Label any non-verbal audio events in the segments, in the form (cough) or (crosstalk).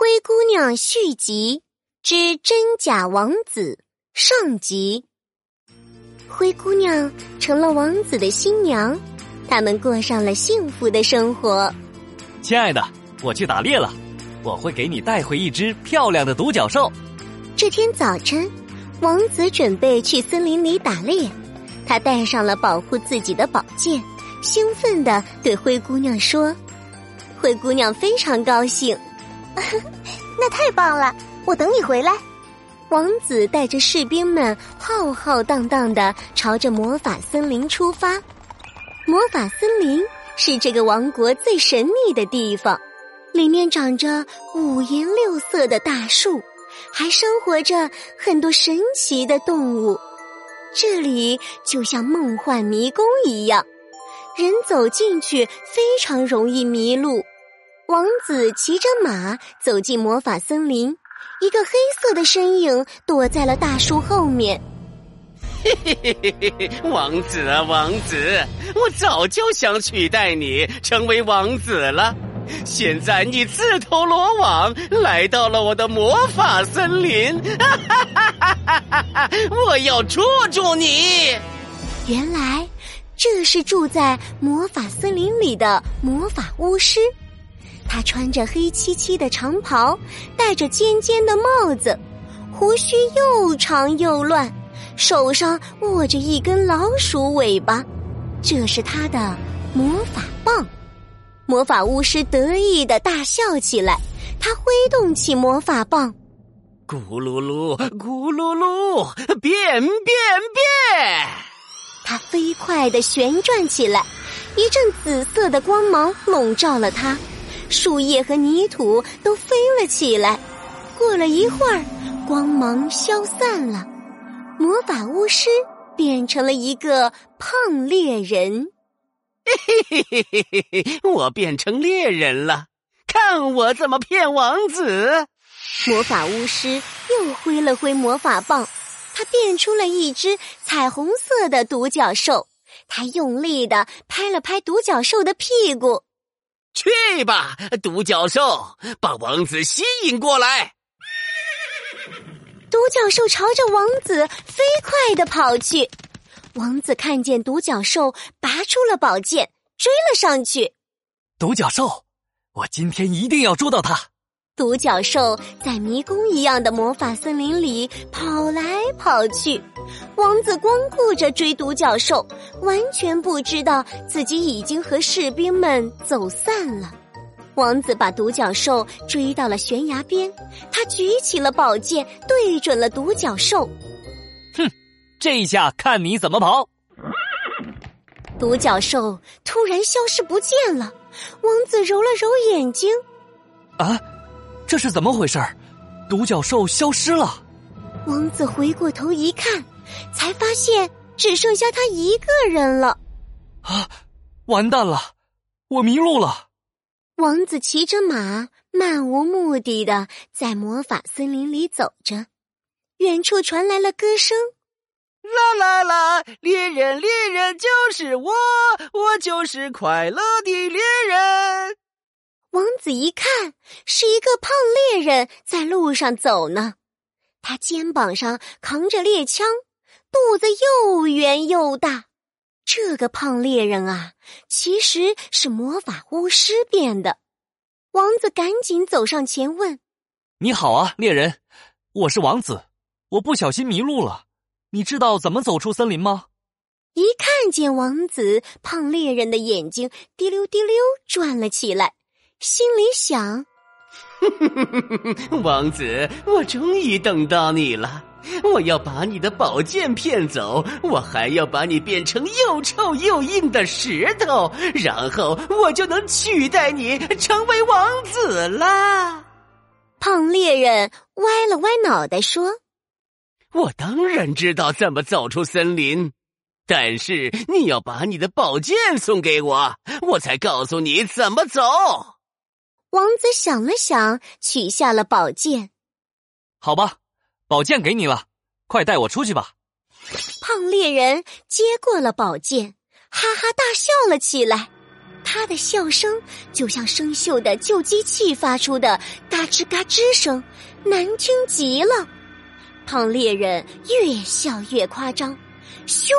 灰姑娘续集之真假王子上集。灰姑娘成了王子的新娘，他们过上了幸福的生活。亲爱的，我去打猎了，我会给你带回一只漂亮的独角兽。这天早晨，王子准备去森林里打猎，他带上了保护自己的宝剑，兴奋地对灰姑娘说：“灰姑娘非常高兴。” (laughs) 那太棒了！我等你回来。王子带着士兵们浩浩荡荡的朝着魔法森林出发。魔法森林是这个王国最神秘的地方，里面长着五颜六色的大树，还生活着很多神奇的动物。这里就像梦幻迷宫一样，人走进去非常容易迷路。王子骑着马走进魔法森林，一个黑色的身影躲在了大树后面。嘿嘿嘿嘿嘿嘿，王子啊，王子，我早就想取代你成为王子了。现在你自投罗网，来到了我的魔法森林，哈哈哈哈哈哈！我要捉住你。原来这是住在魔法森林里的魔法巫师。他穿着黑漆漆的长袍，戴着尖尖的帽子，胡须又长又乱，手上握着一根老鼠尾巴，这是他的魔法棒。魔法巫师得意的大笑起来，他挥动起魔法棒，咕噜噜，咕噜噜，变变变！他飞快的旋转起来，一阵紫色的光芒笼罩了它。树叶和泥土都飞了起来。过了一会儿，光芒消散了，魔法巫师变成了一个胖猎人。嘿嘿嘿嘿嘿嘿！我变成猎人了，看我怎么骗王子！魔法巫师又挥了挥魔法棒，他变出了一只彩虹色的独角兽。他用力的拍了拍独角兽的屁股。去吧，独角兽，把王子吸引过来。独角兽朝着王子飞快的跑去，王子看见独角兽，拔出了宝剑，追了上去。独角兽，我今天一定要捉到它。独角兽在迷宫一样的魔法森林里跑来跑去，王子光顾着追独角兽，完全不知道自己已经和士兵们走散了。王子把独角兽追到了悬崖边，他举起了宝剑，对准了独角兽。哼，这下看你怎么跑！独角兽突然消失不见了，王子揉了揉眼睛，啊！这是怎么回事儿？独角兽消失了。王子回过头一看，才发现只剩下他一个人了。啊，完蛋了，我迷路了。王子骑着马，漫无目的的在魔法森林里走着。远处传来了歌声：“啦啦啦，猎人，猎人就是我，我就是快乐的猎人。”王子一看，是一个胖猎人在路上走呢。他肩膀上扛着猎枪，肚子又圆又大。这个胖猎人啊，其实是魔法巫师变的。王子赶紧走上前问：“你好啊，猎人，我是王子，我不小心迷路了。你知道怎么走出森林吗？”一看见王子，胖猎人的眼睛滴溜滴溜转了起来。心里想：“ (laughs) 王子，我终于等到你了！我要把你的宝剑骗走，我还要把你变成又臭又硬的石头，然后我就能取代你成为王子啦。”胖猎人歪了歪脑袋说：“我当然知道怎么走出森林，但是你要把你的宝剑送给我，我才告诉你怎么走。”王子想了想，取下了宝剑。好吧，宝剑给你了，快带我出去吧。胖猎人接过了宝剑，哈哈大笑了起来。他的笑声就像生锈的旧机器发出的嘎吱嘎吱声，难听极了。胖猎人越笑越夸张，咻，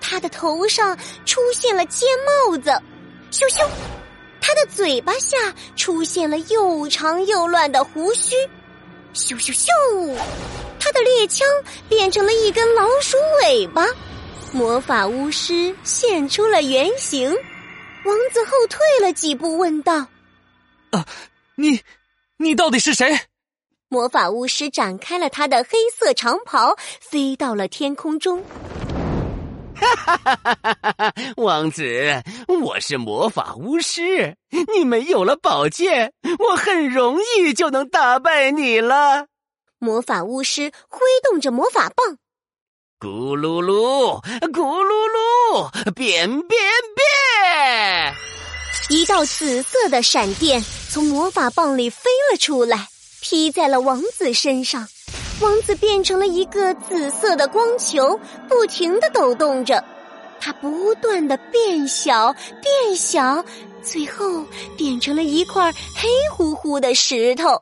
他的头上出现了尖帽子，咻咻，他的嘴巴下出现了又长又乱的胡须，咻咻咻，他的猎枪变成了一根老鼠尾巴。魔法巫师现出了原形，王子后退了几步，问道：“啊，你，你到底是谁？”魔法巫师展开了他的黑色长袍，飞到了天空中。哈哈哈哈哈哈！王子，我是魔法巫师，你没有了宝剑，我很容易就能打败你了。魔法巫师挥动着魔法棒。咕噜噜，咕噜噜，变变变！一道紫色的闪电从魔法棒里飞了出来，劈在了王子身上。王子变成了一个紫色的光球，不停的抖动着。它不断的变小，变小，最后变成了一块黑乎乎的石头。哈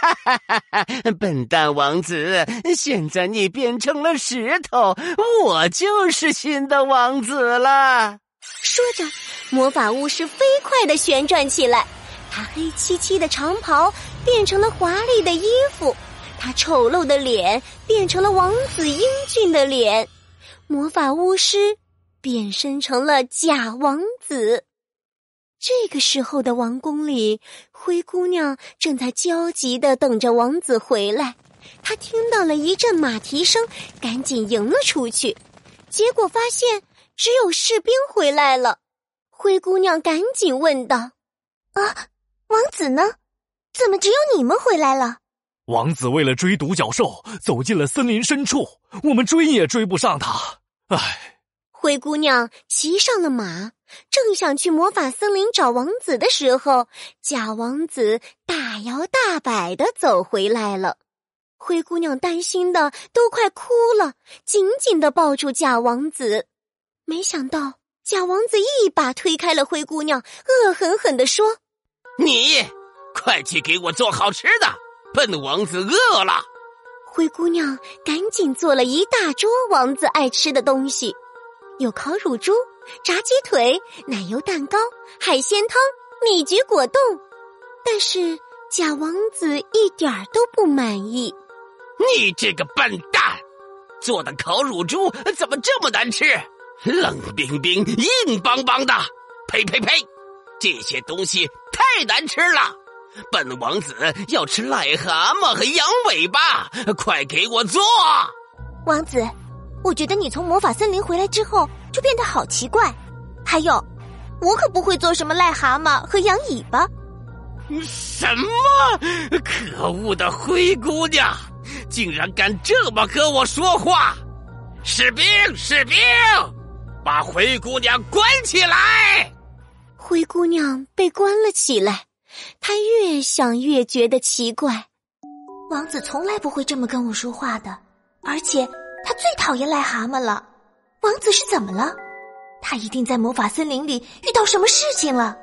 哈哈！哈笨蛋王子，现在你变成了石头，我就是新的王子了。说着，魔法巫师飞快的旋转起来，他黑漆漆的长袍变成了华丽的衣服，他丑陋的脸变成了王子英俊的脸，魔法巫师变身成了假王子。这个时候的王宫里，灰姑娘正在焦急的等着王子回来。她听到了一阵马蹄声，赶紧迎了出去，结果发现只有士兵回来了。灰姑娘赶紧问道：“啊，王子呢？怎么只有你们回来了？”王子为了追独角兽，走进了森林深处，我们追也追不上他。唉。灰姑娘骑上了马，正想去魔法森林找王子的时候，假王子大摇大摆的走回来了。灰姑娘担心的都快哭了，紧紧的抱住假王子。没想到，假王子一把推开了灰姑娘，恶狠狠的说：“你快去给我做好吃的，笨王子饿了。”灰姑娘赶紧做了一大桌王子爱吃的东西。有烤乳猪、炸鸡腿、奶油蛋糕、海鲜汤、蜜桔果冻，但是假王子一点儿都不满意。你这个笨蛋，做的烤乳猪怎么这么难吃？冷冰冰、硬邦邦的，呸呸呸！这些东西太难吃了。本王子要吃癞蛤蟆和羊尾巴，快给我做！王子。我觉得你从魔法森林回来之后就变得好奇怪，还有，我可不会做什么癞蛤蟆和羊尾巴。什么？可恶的灰姑娘，竟然敢这么和我说话！士兵，士兵，把灰姑娘关起来！灰姑娘被关了起来，她越想越觉得奇怪。王子从来不会这么跟我说话的，而且。他最讨厌癞蛤蟆了，王子是怎么了？他一定在魔法森林里遇到什么事情了，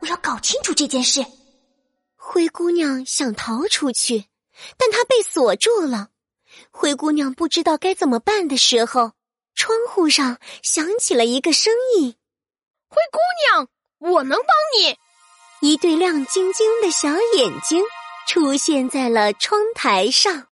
我要搞清楚这件事。灰姑娘想逃出去，但她被锁住了。灰姑娘不知道该怎么办的时候，窗户上响起了一个声音：“灰姑娘，我能帮你。”一对亮晶晶的小眼睛出现在了窗台上。